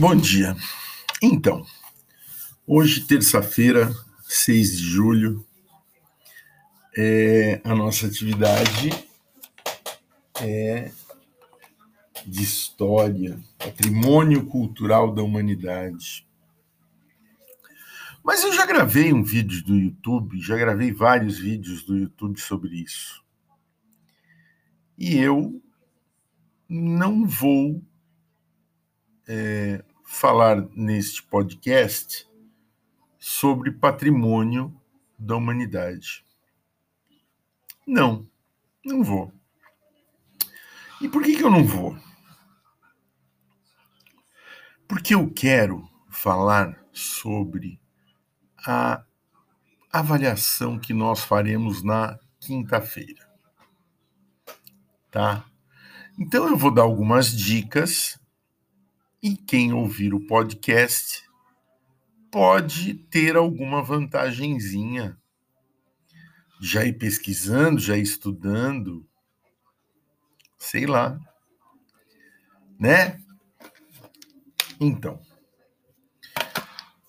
Bom dia. Então, hoje, terça-feira, 6 de julho, é, a nossa atividade é de história, patrimônio cultural da humanidade. Mas eu já gravei um vídeo do YouTube, já gravei vários vídeos do YouTube sobre isso. E eu não vou é, falar neste podcast sobre patrimônio da humanidade. Não, não vou. E por que, que eu não vou? Porque eu quero falar sobre a avaliação que nós faremos na quinta-feira. Tá? Então eu vou dar algumas dicas e quem ouvir o podcast pode ter alguma vantagenzinha. Já ir pesquisando, já ir estudando, sei lá. Né? Então,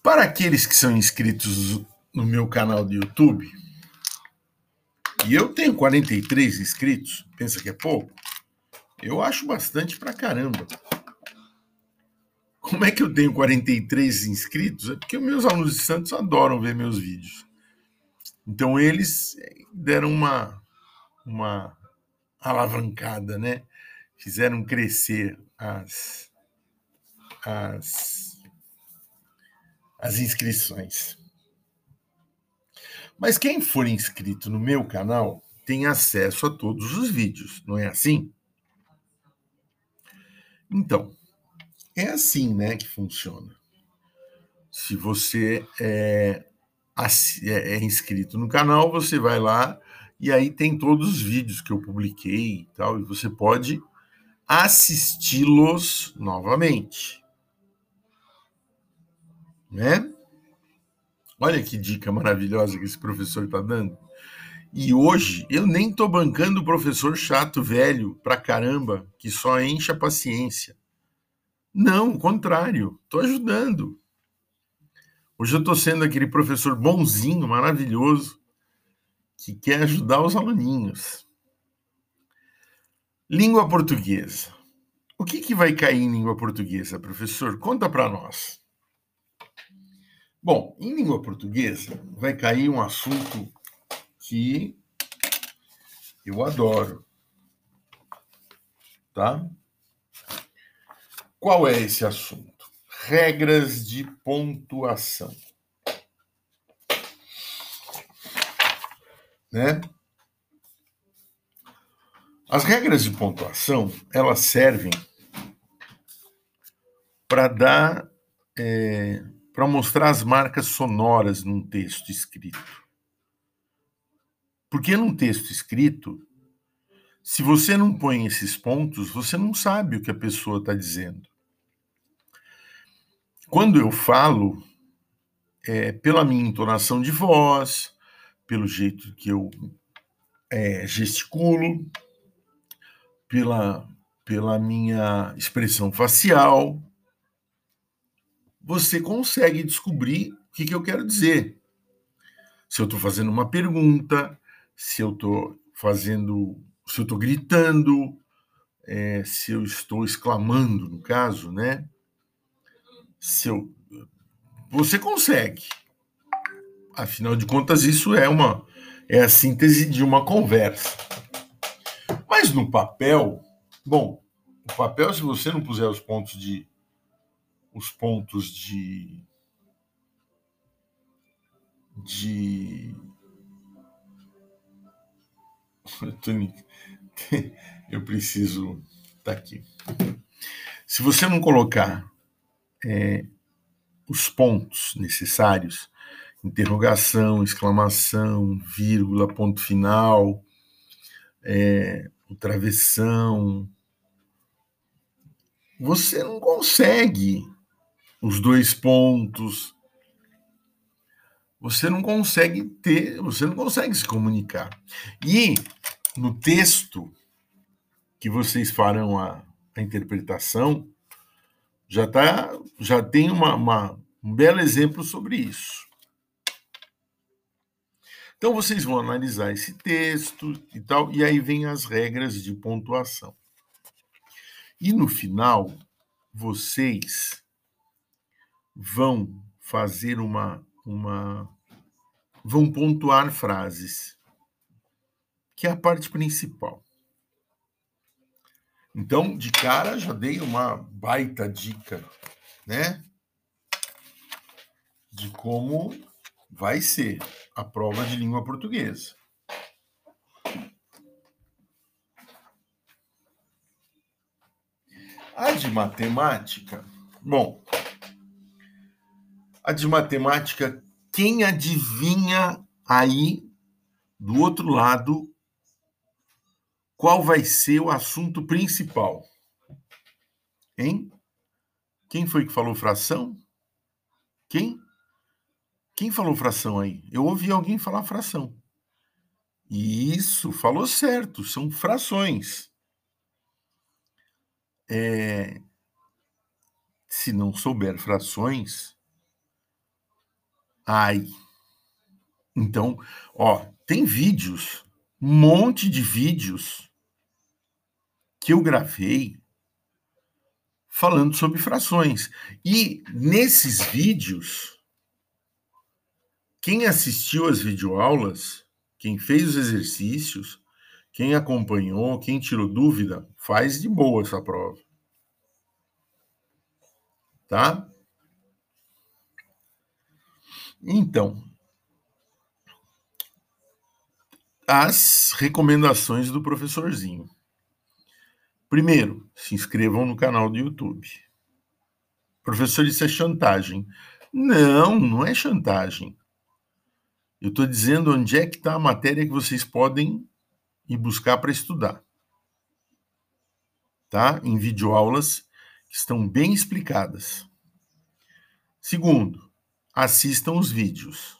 para aqueles que são inscritos no meu canal do YouTube, e eu tenho 43 inscritos, pensa que é pouco? Eu acho bastante pra caramba. Como é que eu tenho 43 inscritos? É porque meus alunos de Santos adoram ver meus vídeos. Então eles deram uma, uma alavancada, né? Fizeram crescer as, as, as inscrições. Mas quem for inscrito no meu canal tem acesso a todos os vídeos, não é assim? Então, é assim, né, que funciona. Se você é, é, é inscrito no canal, você vai lá e aí tem todos os vídeos que eu publiquei e tal, e você pode assisti-los novamente. Né? Olha que dica maravilhosa que esse professor está dando. E hoje eu nem estou bancando o professor chato velho pra caramba, que só enche a paciência. Não, o contrário, estou ajudando. Hoje eu estou sendo aquele professor bonzinho, maravilhoso, que quer ajudar os aluninhos. Língua portuguesa. O que, que vai cair em língua portuguesa, professor? Conta para nós. Bom, em língua portuguesa vai cair um assunto que eu adoro, tá? Qual é esse assunto? Regras de pontuação. Né? As regras de pontuação, elas servem para dar, é, para mostrar as marcas sonoras num texto escrito. Porque num texto escrito, se você não põe esses pontos, você não sabe o que a pessoa está dizendo. Quando eu falo, é, pela minha entonação de voz, pelo jeito que eu é, gesticulo, pela, pela minha expressão facial, você consegue descobrir o que, que eu quero dizer. Se eu estou fazendo uma pergunta, se eu estou fazendo, se eu estou gritando, é, se eu estou exclamando, no caso, né? Seu. Você consegue. Afinal de contas, isso é uma é a síntese de uma conversa. Mas no papel, bom, o papel, se você não puser os pontos de os pontos de de eu preciso tá aqui. Se você não colocar é, os pontos necessários, interrogação, exclamação, vírgula, ponto final, é, o travessão. Você não consegue os dois pontos. Você não consegue ter, você não consegue se comunicar. E no texto que vocês farão a, a interpretação, Já tá, já tem uma, uma, um belo exemplo sobre isso. Então vocês vão analisar esse texto e tal, e aí vem as regras de pontuação. E no final, vocês vão fazer uma uma vão pontuar frases, que é a parte principal. Então, de cara, já dei uma baita dica, né? De como vai ser a prova de língua portuguesa. A de matemática, bom, a de matemática, quem adivinha aí do outro lado qual vai ser o assunto principal? Hein? Quem foi que falou fração? Quem? Quem falou fração aí? Eu ouvi alguém falar fração. Isso, falou certo, são frações. É, se não souber frações, ai. Então, ó, tem vídeos, um monte de vídeos que eu gravei falando sobre frações. E nesses vídeos quem assistiu às videoaulas, quem fez os exercícios, quem acompanhou, quem tirou dúvida, faz de boa essa prova. Tá? Então, as recomendações do professorzinho. Primeiro, se inscrevam no canal do YouTube. Professor, isso é chantagem. Não, não é chantagem. Eu estou dizendo onde é que está a matéria que vocês podem ir buscar para estudar. Tá? Em videoaulas que estão bem explicadas. Segundo, assistam os vídeos.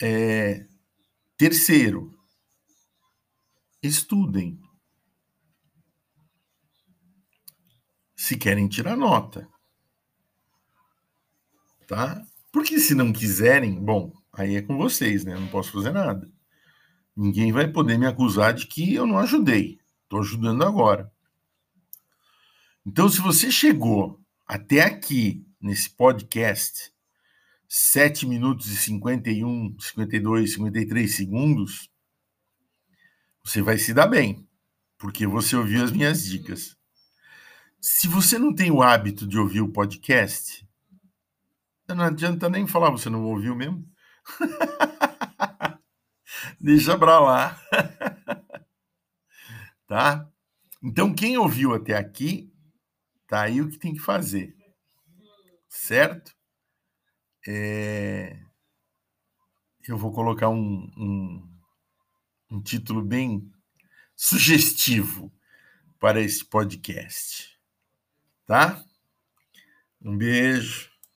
É, terceiro, estudem. Se querem tirar nota. Tá? Porque se não quiserem, bom, aí é com vocês, né? Eu não posso fazer nada. Ninguém vai poder me acusar de que eu não ajudei. Estou ajudando agora. Então, se você chegou até aqui nesse podcast, 7 minutos e 51, 52, 53 segundos, você vai se dar bem, porque você ouviu as minhas dicas. Se você não tem o hábito de ouvir o podcast, não adianta nem falar, você não ouviu mesmo? Deixa pra lá. tá? Então, quem ouviu até aqui, tá aí o que tem que fazer. Certo? É... Eu vou colocar um, um, um título bem sugestivo para esse podcast. Tá? Um beijo.